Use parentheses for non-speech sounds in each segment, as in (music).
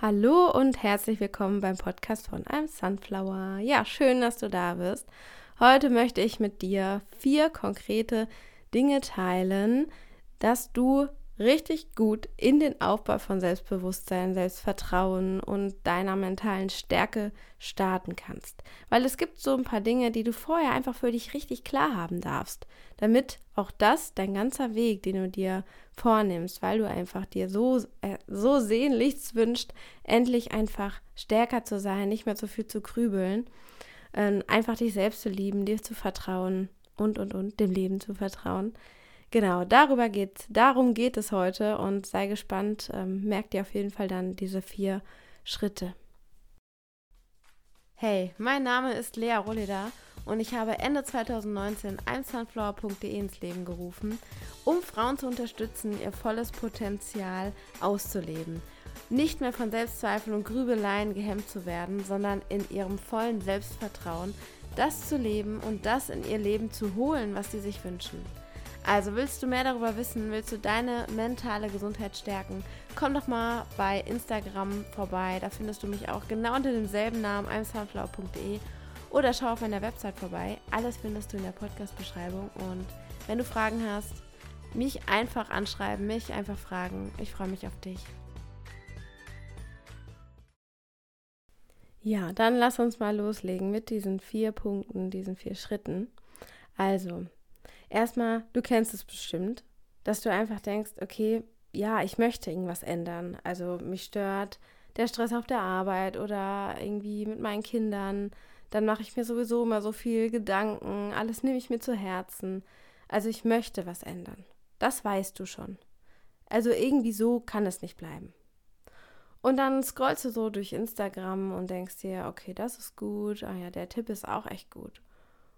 Hallo und herzlich willkommen beim Podcast von einem Sunflower. Ja, schön, dass du da bist. Heute möchte ich mit dir vier konkrete Dinge teilen, dass du richtig gut in den Aufbau von Selbstbewusstsein, Selbstvertrauen und deiner mentalen Stärke starten kannst. Weil es gibt so ein paar Dinge, die du vorher einfach für dich richtig klar haben darfst, damit auch das dein ganzer Weg, den du dir vornimmst, weil du einfach dir so, äh, so sehnlichst wünscht, endlich einfach stärker zu sein, nicht mehr so viel zu grübeln, äh, einfach dich selbst zu lieben, dir zu vertrauen und, und, und, dem Leben zu vertrauen Genau, darüber geht, darum geht es heute und sei gespannt, ähm, merk dir auf jeden Fall dann diese vier Schritte. Hey, mein Name ist Lea Rolleda und ich habe Ende 2019 imsunflower.de ins Leben gerufen, um Frauen zu unterstützen, ihr volles Potenzial auszuleben. Nicht mehr von Selbstzweifeln und Grübeleien gehemmt zu werden, sondern in ihrem vollen Selbstvertrauen das zu leben und das in ihr Leben zu holen, was sie sich wünschen. Also willst du mehr darüber wissen, willst du deine mentale Gesundheit stärken, komm doch mal bei Instagram vorbei. Da findest du mich auch genau unter demselben Namen, imsunflower.de oder schau auf meiner Website vorbei. Alles findest du in der Podcast-Beschreibung. Und wenn du Fragen hast, mich einfach anschreiben, mich einfach fragen. Ich freue mich auf dich. Ja, dann lass uns mal loslegen mit diesen vier Punkten, diesen vier Schritten. Also, erstmal, du kennst es bestimmt, dass du einfach denkst, okay, ja, ich möchte irgendwas ändern. Also mich stört der Stress auf der Arbeit oder irgendwie mit meinen Kindern. Dann mache ich mir sowieso immer so viel Gedanken, alles nehme ich mir zu Herzen. Also ich möchte was ändern. Das weißt du schon. Also irgendwie so kann es nicht bleiben. Und dann scrollst du so durch Instagram und denkst dir, okay, das ist gut. Ah ja, der Tipp ist auch echt gut.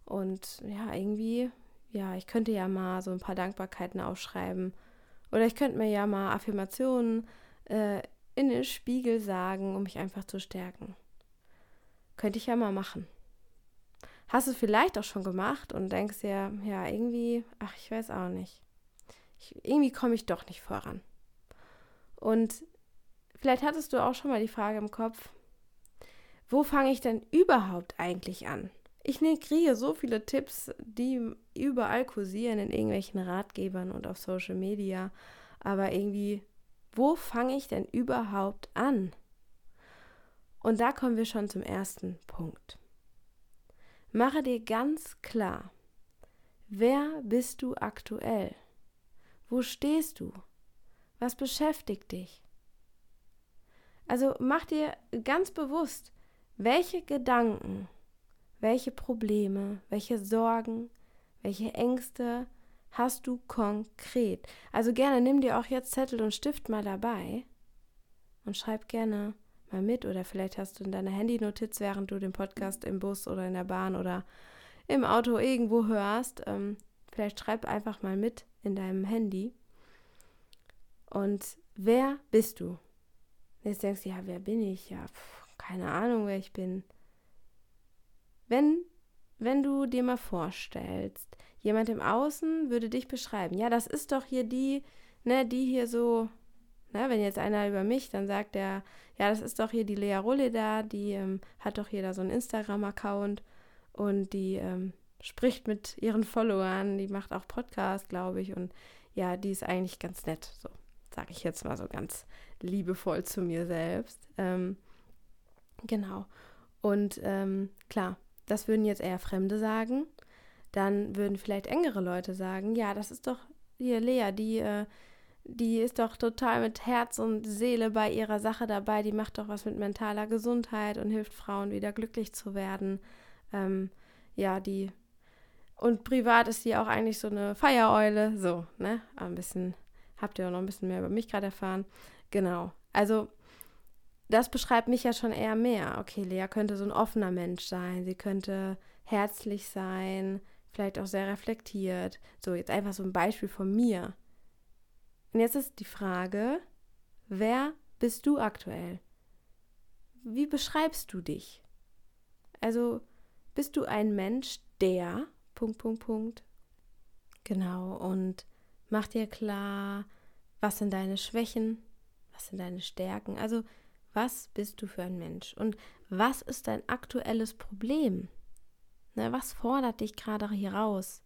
Und ja, irgendwie ja, ich könnte ja mal so ein paar Dankbarkeiten aufschreiben. Oder ich könnte mir ja mal Affirmationen äh, in den Spiegel sagen, um mich einfach zu stärken. Könnte ich ja mal machen. Hast du vielleicht auch schon gemacht und denkst dir, ja, irgendwie, ach, ich weiß auch nicht. Ich, irgendwie komme ich doch nicht voran. Und vielleicht hattest du auch schon mal die Frage im Kopf, wo fange ich denn überhaupt eigentlich an? Ich ne, kriege so viele Tipps, die überall kursieren in irgendwelchen Ratgebern und auf Social Media. Aber irgendwie, wo fange ich denn überhaupt an? Und da kommen wir schon zum ersten Punkt. Mache dir ganz klar, wer bist du aktuell? Wo stehst du? Was beschäftigt dich? Also mach dir ganz bewusst, welche Gedanken welche Probleme, welche Sorgen, welche Ängste hast du konkret? Also gerne nimm dir auch jetzt Zettel und Stift mal dabei und schreib gerne mal mit oder vielleicht hast du in deiner Handynotiz, während du den Podcast im Bus oder in der Bahn oder im Auto irgendwo hörst, ähm, vielleicht schreib einfach mal mit in deinem Handy. Und wer bist du? Jetzt denkst du, ja, wer bin ich? Ja, pf, keine Ahnung, wer ich bin. Wenn, wenn du dir mal vorstellst, jemand im Außen würde dich beschreiben, ja, das ist doch hier die, ne, die hier so, ne, wenn jetzt einer über mich, dann sagt er, ja, das ist doch hier die Lea Rulle da, die ähm, hat doch hier da so einen Instagram-Account und die ähm, spricht mit ihren Followern, die macht auch Podcast, glaube ich, und ja, die ist eigentlich ganz nett, so sage ich jetzt mal so ganz liebevoll zu mir selbst. Ähm, genau. Und ähm, klar, das würden jetzt eher Fremde sagen. Dann würden vielleicht engere Leute sagen, ja, das ist doch hier Lea, die, äh, die ist doch total mit Herz und Seele bei ihrer Sache dabei, die macht doch was mit mentaler Gesundheit und hilft Frauen wieder glücklich zu werden. Ähm, ja, die und privat ist sie auch eigentlich so eine Feiereule. So, ne? Ein bisschen, habt ihr auch noch ein bisschen mehr über mich gerade erfahren. Genau. Also das beschreibt mich ja schon eher mehr. Okay, Lea könnte so ein offener Mensch sein. Sie könnte herzlich sein, vielleicht auch sehr reflektiert. So, jetzt einfach so ein Beispiel von mir. Und jetzt ist die Frage, wer bist du aktuell? Wie beschreibst du dich? Also, bist du ein Mensch, der Punkt, Punkt, Punkt. Genau, und mach dir klar, was sind deine Schwächen, was sind deine Stärken. Also, Was bist du für ein Mensch? Und was ist dein aktuelles Problem? Ne, was fordert dich gerade hier raus?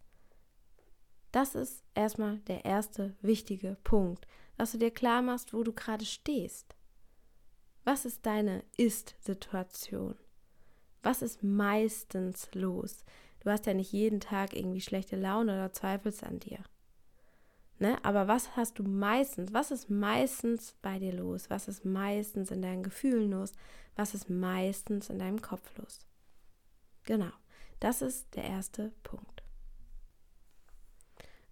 Das ist erstmal der erste wichtige Punkt, dass du dir klar machst, wo du gerade stehst. Was ist deine Ist-Situation? Was ist meistens los? Du hast ja nicht jeden Tag irgendwie schlechte Laune oder zweifelst an dir. Ne? Aber was hast du meistens? Was ist meistens bei dir los? Was ist meistens in deinen Gefühlen los? Was ist meistens in deinem Kopf los? Genau, das ist der erste Punkt.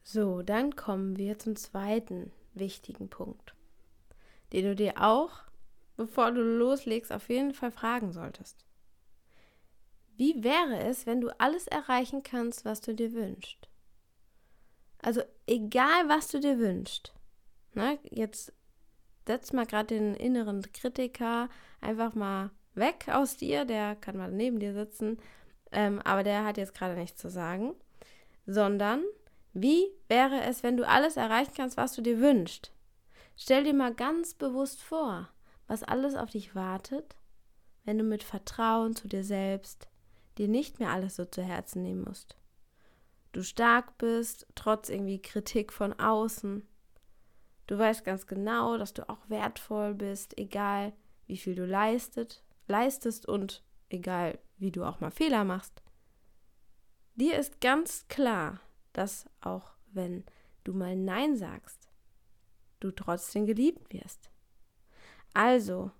So, dann kommen wir zum zweiten wichtigen Punkt, den du dir auch, bevor du loslegst, auf jeden Fall fragen solltest. Wie wäre es, wenn du alles erreichen kannst, was du dir wünschst? Also egal, was du dir wünschst. Ne? Jetzt setz mal gerade den inneren Kritiker einfach mal weg aus dir. Der kann mal neben dir sitzen. Ähm, aber der hat jetzt gerade nichts zu sagen. Sondern, wie wäre es, wenn du alles erreichen kannst, was du dir wünschst? Stell dir mal ganz bewusst vor, was alles auf dich wartet, wenn du mit Vertrauen zu dir selbst dir nicht mehr alles so zu Herzen nehmen musst du stark bist, trotz irgendwie Kritik von außen. Du weißt ganz genau, dass du auch wertvoll bist, egal wie viel du leistet, leistest und egal wie du auch mal Fehler machst. Dir ist ganz klar, dass auch wenn du mal Nein sagst, du trotzdem geliebt wirst. Also,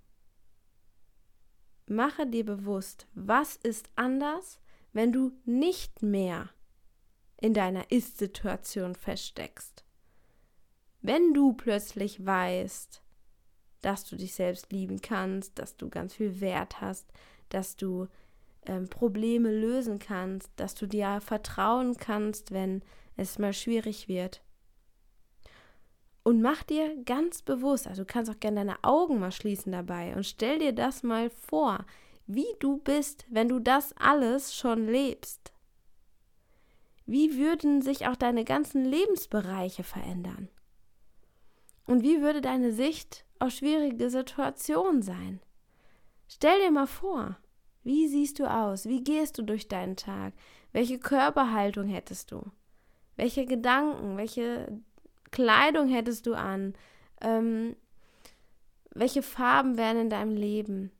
mache dir bewusst, was ist anders, wenn du nicht mehr in deiner Ist-Situation feststeckst. Wenn du plötzlich weißt, dass du dich selbst lieben kannst, dass du ganz viel Wert hast, dass du ähm, Probleme lösen kannst, dass du dir vertrauen kannst, wenn es mal schwierig wird. Und mach dir ganz bewusst, also du kannst auch gerne deine Augen mal schließen dabei und stell dir das mal vor, wie du bist, wenn du das alles schon lebst. Wie würden sich auch deine ganzen Lebensbereiche verändern? Und wie würde deine Sicht auf schwierige Situationen sein? Stell dir mal vor, wie siehst du aus? Wie gehst du durch deinen Tag? Welche Körperhaltung hättest du? Welche Gedanken, welche Kleidung hättest du an? Ähm, welche Farben wären in deinem Leben?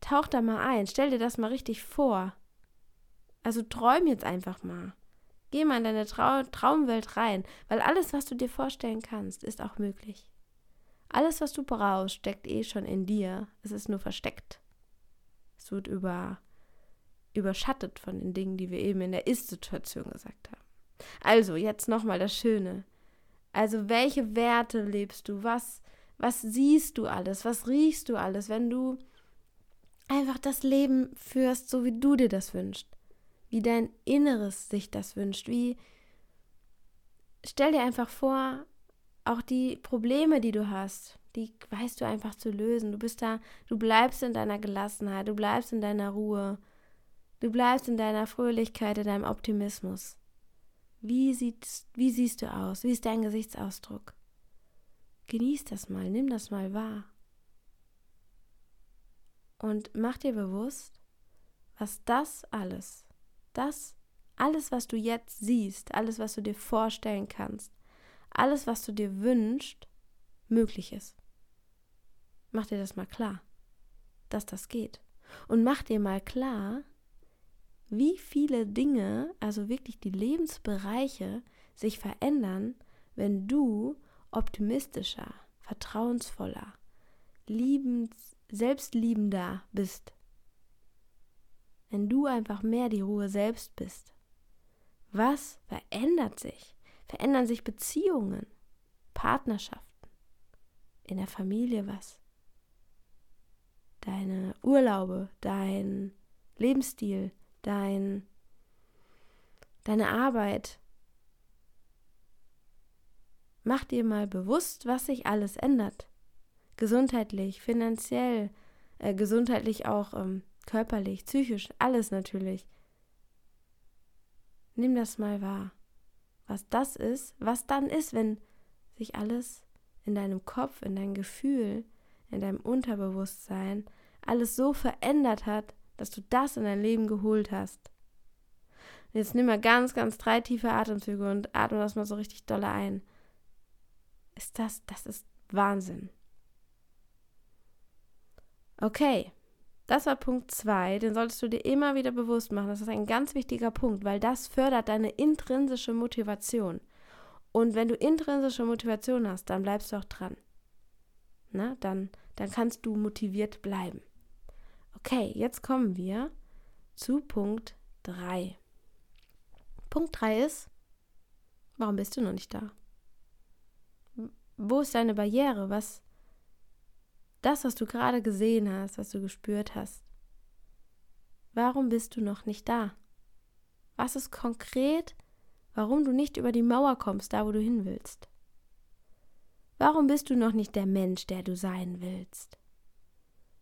Tauch da mal ein, stell dir das mal richtig vor. Also träum jetzt einfach mal. Geh mal in deine Trau Traumwelt rein, weil alles, was du dir vorstellen kannst, ist auch möglich. Alles, was du brauchst, steckt eh schon in dir. Es ist nur versteckt. Es wird über, überschattet von den Dingen, die wir eben in der Ist-Situation gesagt haben. Also, jetzt nochmal das Schöne. Also, welche Werte lebst du? Was, was siehst du alles? Was riechst du alles, wenn du einfach das Leben führst, so wie du dir das wünschst? Wie dein Inneres sich das wünscht, wie stell dir einfach vor, auch die Probleme, die du hast, die weißt du einfach zu lösen. Du bist da, du bleibst in deiner Gelassenheit, du bleibst in deiner Ruhe, du bleibst in deiner Fröhlichkeit, in deinem Optimismus. Wie, wie siehst du aus? Wie ist dein Gesichtsausdruck? Genieß das mal, nimm das mal wahr. Und mach dir bewusst, was das alles das, alles, was du jetzt siehst, alles, was du dir vorstellen kannst, alles, was du dir wünschst, möglich ist. Mach dir das mal klar, dass das geht. Und mach dir mal klar, wie viele Dinge, also wirklich die Lebensbereiche, sich verändern, wenn du optimistischer, vertrauensvoller, liebend, selbstliebender bist wenn du einfach mehr die Ruhe selbst bist? Was verändert sich? Verändern sich Beziehungen, Partnerschaften, in der Familie was? Deine Urlaube, dein Lebensstil, dein, deine Arbeit. Mach dir mal bewusst, was sich alles ändert. Gesundheitlich, finanziell, äh, gesundheitlich auch ähm, körperlich, psychisch, alles natürlich. Nimm das mal wahr, was das ist, was dann ist, wenn sich alles in deinem Kopf, in dein Gefühl, in deinem Unterbewusstsein alles so verändert hat, dass du das in dein Leben geholt hast. Und jetzt nimm mal ganz, ganz drei tiefe Atemzüge und atme das mal so richtig dolle ein. Ist das, das ist Wahnsinn. Okay, das war Punkt 2, den solltest du dir immer wieder bewusst machen. Das ist ein ganz wichtiger Punkt, weil das fördert deine intrinsische Motivation. Und wenn du intrinsische Motivation hast, dann bleibst du auch dran. Na, dann, dann kannst du motiviert bleiben. Okay, jetzt kommen wir zu Punkt 3. Punkt 3 ist, warum bist du noch nicht da? Wo ist deine Barriere? Was, das, was du gerade gesehen hast, was du gespürt hast, warum bist du noch nicht da? Was ist konkret, warum du nicht über die Mauer kommst, da wo du hin willst? Warum bist du noch nicht der Mensch, der du sein willst?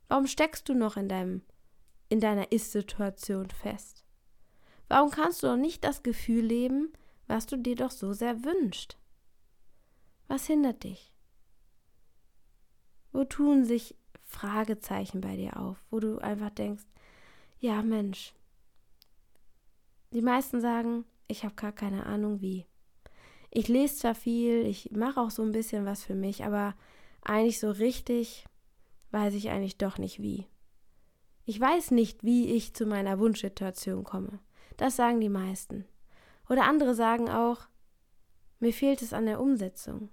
Warum steckst du noch in deinem in deiner Ist-Situation fest? Warum kannst du noch nicht das Gefühl leben, was du dir doch so sehr wünschst? Was hindert dich? Wo tun sich Fragezeichen bei dir auf, wo du einfach denkst, ja Mensch, die meisten sagen, ich habe gar keine Ahnung wie. Ich lese zwar viel, ich mache auch so ein bisschen was für mich, aber eigentlich so richtig weiß ich eigentlich doch nicht wie. Ich weiß nicht, wie ich zu meiner Wunschsituation komme. Das sagen die meisten. Oder andere sagen auch, mir fehlt es an der Umsetzung.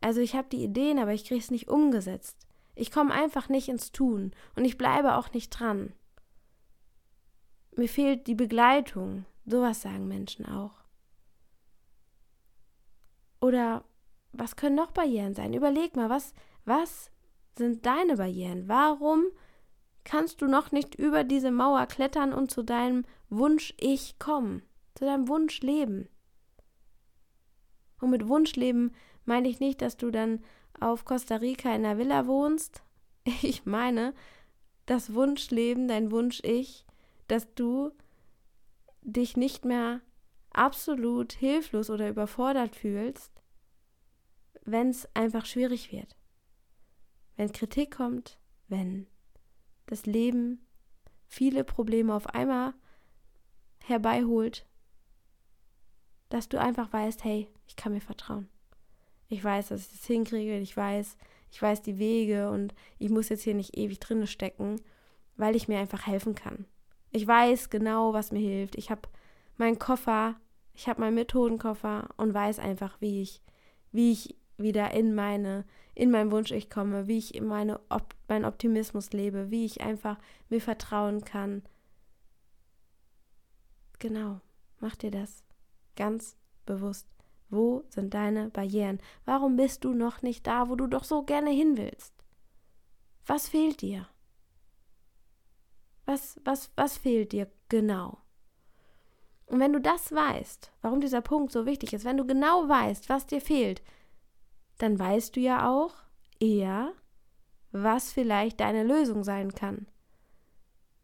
Also ich habe die Ideen, aber ich kriege es nicht umgesetzt. Ich komme einfach nicht ins Tun und ich bleibe auch nicht dran. Mir fehlt die Begleitung. Sowas sagen Menschen auch. Oder was können noch Barrieren sein? Überleg mal, was, was sind deine Barrieren? Warum kannst du noch nicht über diese Mauer klettern und zu deinem Wunsch-Ich kommen? Zu deinem Wunschleben? Und mit Wunschleben meine ich nicht, dass du dann auf Costa Rica in einer Villa wohnst. (laughs) Ich meine das Wunschleben, dein Wunsch-Ich, dass du dich nicht mehr absolut hilflos oder überfordert fühlst, wenn es einfach schwierig wird. Wenn Kritik kommt, wenn das Leben viele Probleme auf einmal herbeiholt, dass du einfach weißt, hey, ich kann mir vertrauen. Ich weiß, dass ich das hinkriege, ich weiß, ich weiß die Wege und ich muss jetzt hier nicht ewig drinne stecken, weil ich mir einfach helfen kann. Ich weiß genau, was mir hilft. Ich habe meinen Koffer, ich habe meinen Methodenkoffer und weiß einfach, wie ich, wie ich wieder in meine, in meinen Wunsch ich komme, wie ich in meine, Op meinen Optimismus lebe, wie ich einfach mir vertrauen kann. Genau, mach dir das ganz bewusst. Wo sind deine Barrieren? Warum bist du noch nicht da, wo du doch so gerne hin willst? Was fehlt dir? Was, was, was fehlt dir genau? Und wenn du das weißt, warum dieser Punkt so wichtig ist, wenn du genau weißt, was dir fehlt, dann weißt du ja auch eher, was vielleicht deine Lösung sein kann.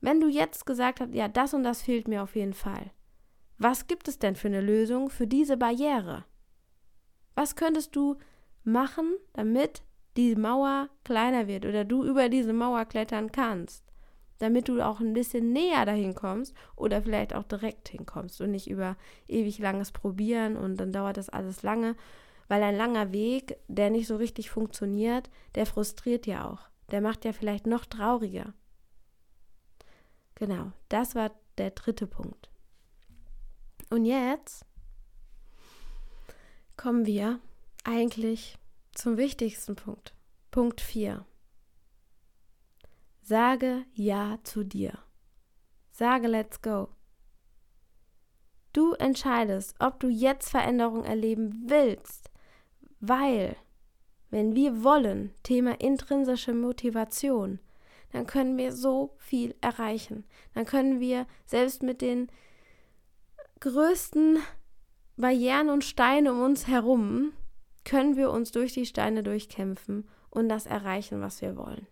Wenn du jetzt gesagt hast, ja, das und das fehlt mir auf jeden Fall, was gibt es denn für eine Lösung für diese Barriere? Was könntest du machen, damit die Mauer kleiner wird oder du über diese Mauer klettern kannst? Damit du auch ein bisschen näher dahin kommst oder vielleicht auch direkt hinkommst und nicht über ewig langes Probieren und dann dauert das alles lange, weil ein langer Weg, der nicht so richtig funktioniert, der frustriert ja auch. Der macht ja vielleicht noch trauriger. Genau, das war der dritte Punkt. Und jetzt kommen wir eigentlich zum wichtigsten Punkt. Punkt 4. Sage Ja zu dir. Sage Let's Go. Du entscheidest, ob du jetzt Veränderung erleben willst, weil, wenn wir wollen, Thema intrinsische Motivation, dann können wir so viel erreichen. Dann können wir selbst mit den größten Barrieren und Steine um uns herum können wir uns durch die Steine durchkämpfen und das erreichen, was wir wollen.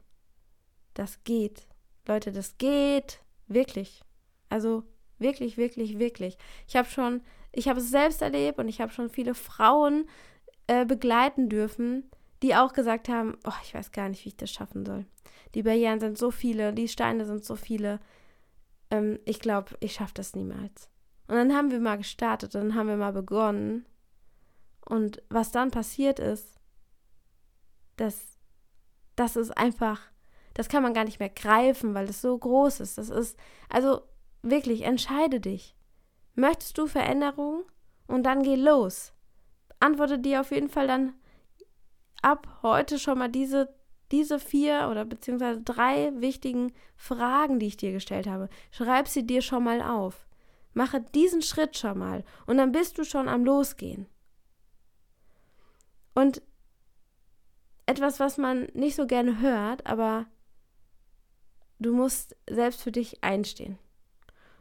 Das geht. Leute, das geht. Wirklich. Also wirklich, wirklich, wirklich. Ich habe schon, ich habe es selbst erlebt und ich habe schon viele Frauen äh, begleiten dürfen, die auch gesagt haben, oh, ich weiß gar nicht, wie ich das schaffen soll. Die Barrieren sind so viele, die Steine sind so viele. Ähm, ich glaube, ich schaffe das niemals. Und dann haben wir mal gestartet, dann haben wir mal begonnen. Und was dann passiert ist, das, das ist einfach, das kann man gar nicht mehr greifen, weil es so groß ist. Das ist, also wirklich, entscheide dich. Möchtest du Veränderung? Und dann geh los. Antworte dir auf jeden Fall dann ab heute schon mal diese, diese vier oder beziehungsweise drei wichtigen Fragen, die ich dir gestellt habe. Schreib sie dir schon mal auf. Mache diesen Schritt schon mal und dann bist du schon am Losgehen. Und etwas, was man nicht so gerne hört, aber du musst selbst für dich einstehen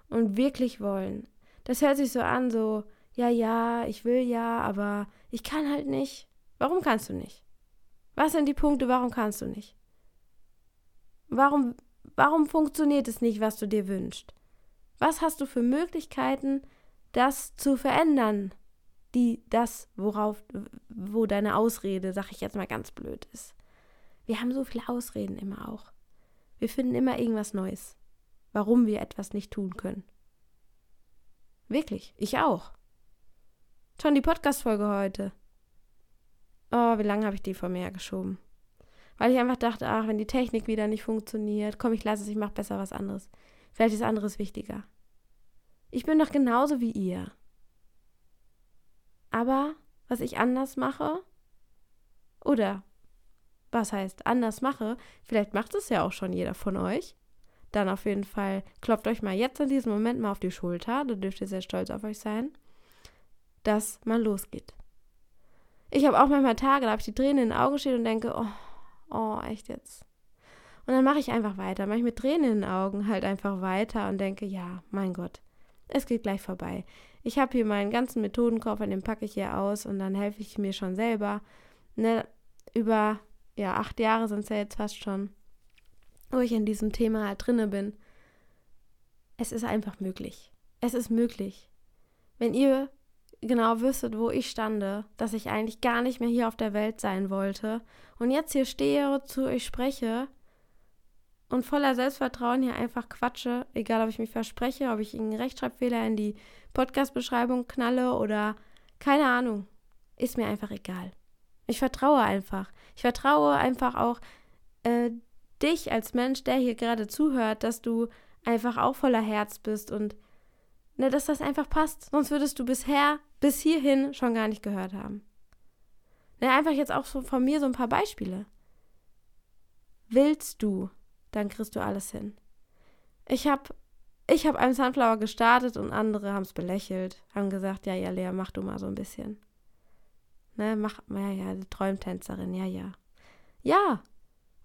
und wirklich wollen. Das hört sich so an, so, ja, ja, ich will ja, aber ich kann halt nicht. Warum kannst du nicht? Was sind die Punkte, warum kannst du nicht? Warum, warum funktioniert es nicht, was du dir wünschst? Was hast du für Möglichkeiten, das zu verändern? Die, das, worauf, wo deine Ausrede, sag ich jetzt mal ganz blöd ist. Wir haben so viele Ausreden immer auch. Wir finden immer irgendwas Neues, warum wir etwas nicht tun können. Wirklich, ich auch. Schon die Podcast-Folge heute. Oh, wie lange habe ich die vor mir hergeschoben? Weil ich einfach dachte, ach, wenn die Technik wieder nicht funktioniert, komm, ich lasse es, ich mache besser was anderes. Vielleicht ist anderes wichtiger. Ich bin doch genauso wie ihr. Aber was ich anders mache, oder was heißt anders mache, vielleicht macht es ja auch schon jeder von euch, dann auf jeden Fall klopft euch mal jetzt in diesem Moment mal auf die Schulter, da dürft ihr sehr stolz auf euch sein, dass man losgeht. Ich habe auch manchmal Tage, da habe ich die Tränen in den Augen stehen und denke, oh, oh, echt jetzt. Und dann mache ich einfach weiter, mache ich mit Tränen in den Augen halt einfach weiter und denke, ja, mein Gott, es geht gleich vorbei. Ich habe hier meinen ganzen Methodenkoffer, den packe ich hier aus und dann helfe ich mir schon selber. Ne, über, ja, acht Jahre sind es ja jetzt fast schon, wo ich in diesem Thema halt drinne bin. Es ist einfach möglich. Es ist möglich. Wenn ihr genau wüsstet, wo ich stande, dass ich eigentlich gar nicht mehr hier auf der Welt sein wollte und jetzt hier stehe, zu euch spreche und voller Selbstvertrauen hier einfach quatsche, egal ob ich mich verspreche, ob ich irgendeinen Rechtschreibfehler in die Podcast-Beschreibung knalle oder keine Ahnung, ist mir einfach egal. Ich vertraue einfach. Ich vertraue einfach auch äh, dich als Mensch, der hier gerade zuhört, dass du einfach auch voller Herz bist und ne, dass das einfach passt. Sonst würdest du bisher, bis hierhin schon gar nicht gehört haben. Ne, einfach jetzt auch so von mir so ein paar Beispiele. Willst du, dann kriegst du alles hin. Ich habe ich hab einen Sunflower gestartet und andere haben es belächelt, haben gesagt, ja, ja, Lea, mach du mal so ein bisschen. Ne, mach, ja, ja, Träumtänzerin, ja, ja. Ja.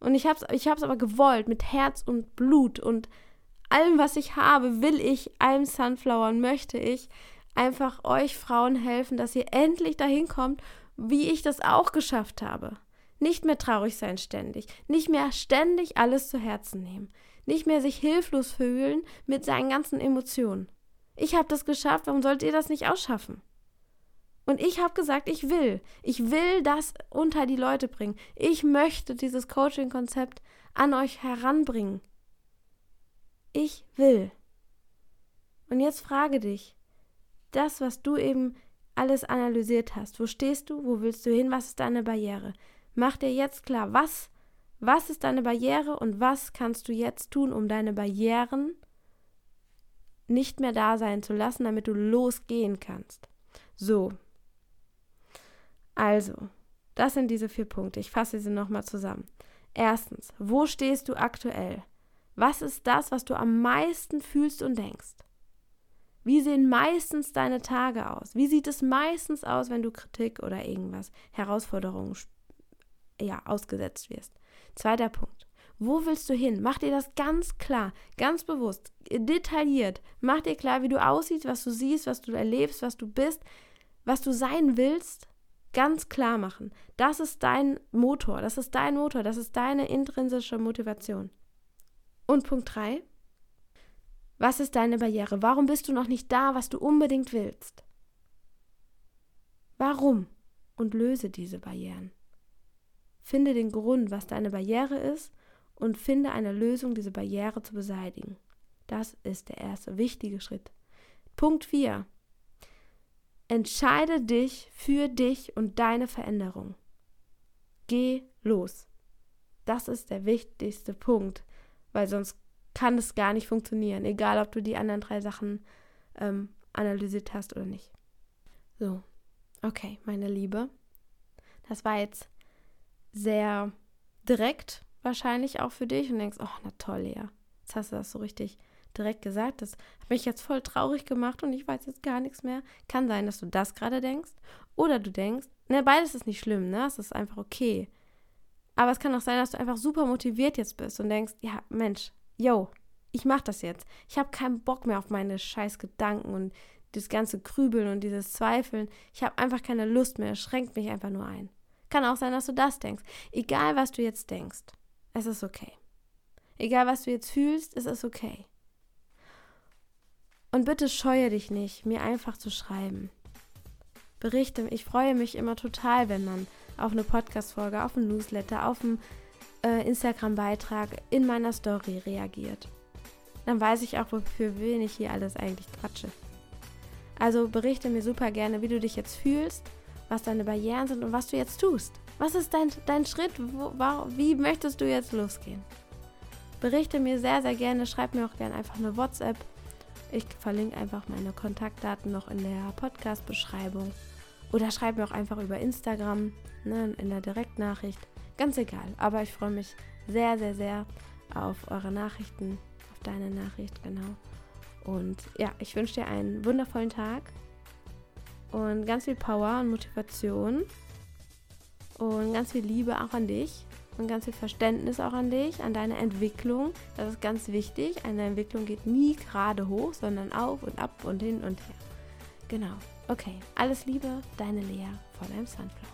Und ich hab's, ich hab's aber gewollt, mit Herz und Blut und allem, was ich habe, will ich einem Sunflower und möchte ich einfach euch Frauen helfen, dass ihr endlich dahin kommt, wie ich das auch geschafft habe. Nicht mehr traurig sein ständig, nicht mehr ständig alles zu Herzen nehmen, nicht mehr sich hilflos fühlen mit seinen ganzen Emotionen. Ich habe das geschafft, warum sollt ihr das nicht ausschaffen? Und ich habe gesagt, ich will. Ich will das unter die Leute bringen. Ich möchte dieses Coaching-Konzept an euch heranbringen. Ich will. Und jetzt frage dich, das, was du eben alles analysiert hast, wo stehst du, wo willst du hin, was ist deine Barriere? Mach dir jetzt klar, was, was ist deine Barriere und was kannst du jetzt tun, um deine Barrieren nicht mehr da sein zu lassen, damit du losgehen kannst. So. Also, das sind diese vier Punkte. Ich fasse sie nochmal zusammen. Erstens, wo stehst du aktuell? Was ist das, was du am meisten fühlst und denkst? Wie sehen meistens deine Tage aus? Wie sieht es meistens aus, wenn du Kritik oder irgendwas, Herausforderungen ja, ausgesetzt wirst? Zweiter Punkt. Wo willst du hin? Mach dir das ganz klar, ganz bewusst, detailliert. Mach dir klar, wie du aussiehst, was du siehst, was du erlebst, was du bist, was du sein willst. Ganz klar machen. Das ist dein Motor, das ist dein Motor, das ist deine intrinsische Motivation. Und Punkt 3. Was ist deine Barriere? Warum bist du noch nicht da, was du unbedingt willst? Warum? Und löse diese Barrieren. Finde den Grund, was deine Barriere ist und finde eine Lösung, diese Barriere zu beseitigen. Das ist der erste wichtige Schritt. Punkt 4. Entscheide dich für dich und deine Veränderung. Geh los. Das ist der wichtigste Punkt, weil sonst kann es gar nicht funktionieren, egal ob du die anderen drei Sachen ähm, analysiert hast oder nicht. So, okay, meine Liebe. Das war jetzt sehr direkt wahrscheinlich auch für dich und denkst, oh, na toll, ja. Jetzt hast du das so richtig direkt gesagt. Das hat mich jetzt voll traurig gemacht und ich weiß jetzt gar nichts mehr. Kann sein, dass du das gerade denkst. Oder du denkst, ne, beides ist nicht schlimm, ne? Es ist einfach okay. Aber es kann auch sein, dass du einfach super motiviert jetzt bist und denkst, ja, Mensch, yo, ich mach das jetzt. Ich habe keinen Bock mehr auf meine scheiß Gedanken und das ganze Grübeln und dieses Zweifeln. Ich habe einfach keine Lust mehr. Es schränkt mich einfach nur ein. Kann auch sein, dass du das denkst. Egal, was du jetzt denkst, es ist okay. Egal, was du jetzt fühlst, es ist okay. Und bitte scheue dich nicht, mir einfach zu schreiben. Berichte, ich freue mich immer total, wenn man auf eine Podcast-Folge, auf einen Newsletter, auf einen äh, Instagram-Beitrag in meiner Story reagiert. Dann weiß ich auch, wofür wen ich hier alles eigentlich quatsche. Also berichte mir super gerne, wie du dich jetzt fühlst, was deine Barrieren sind und was du jetzt tust. Was ist dein, dein Schritt? Wo, wie möchtest du jetzt losgehen? Berichte mir sehr, sehr gerne. Schreib mir auch gerne einfach eine WhatsApp. Ich verlinke einfach meine Kontaktdaten noch in der Podcast-Beschreibung. Oder schreib mir auch einfach über Instagram, ne, in der Direktnachricht. Ganz egal. Aber ich freue mich sehr, sehr, sehr auf eure Nachrichten, auf deine Nachricht, genau. Und ja, ich wünsche dir einen wundervollen Tag und ganz viel Power und Motivation und ganz viel Liebe auch an dich und ganz viel Verständnis auch an dich, an deine Entwicklung. Das ist ganz wichtig. Eine Entwicklung geht nie gerade hoch, sondern auf und ab und hin und her. Genau. Okay. Alles Liebe, deine Lea von einem Sunflower.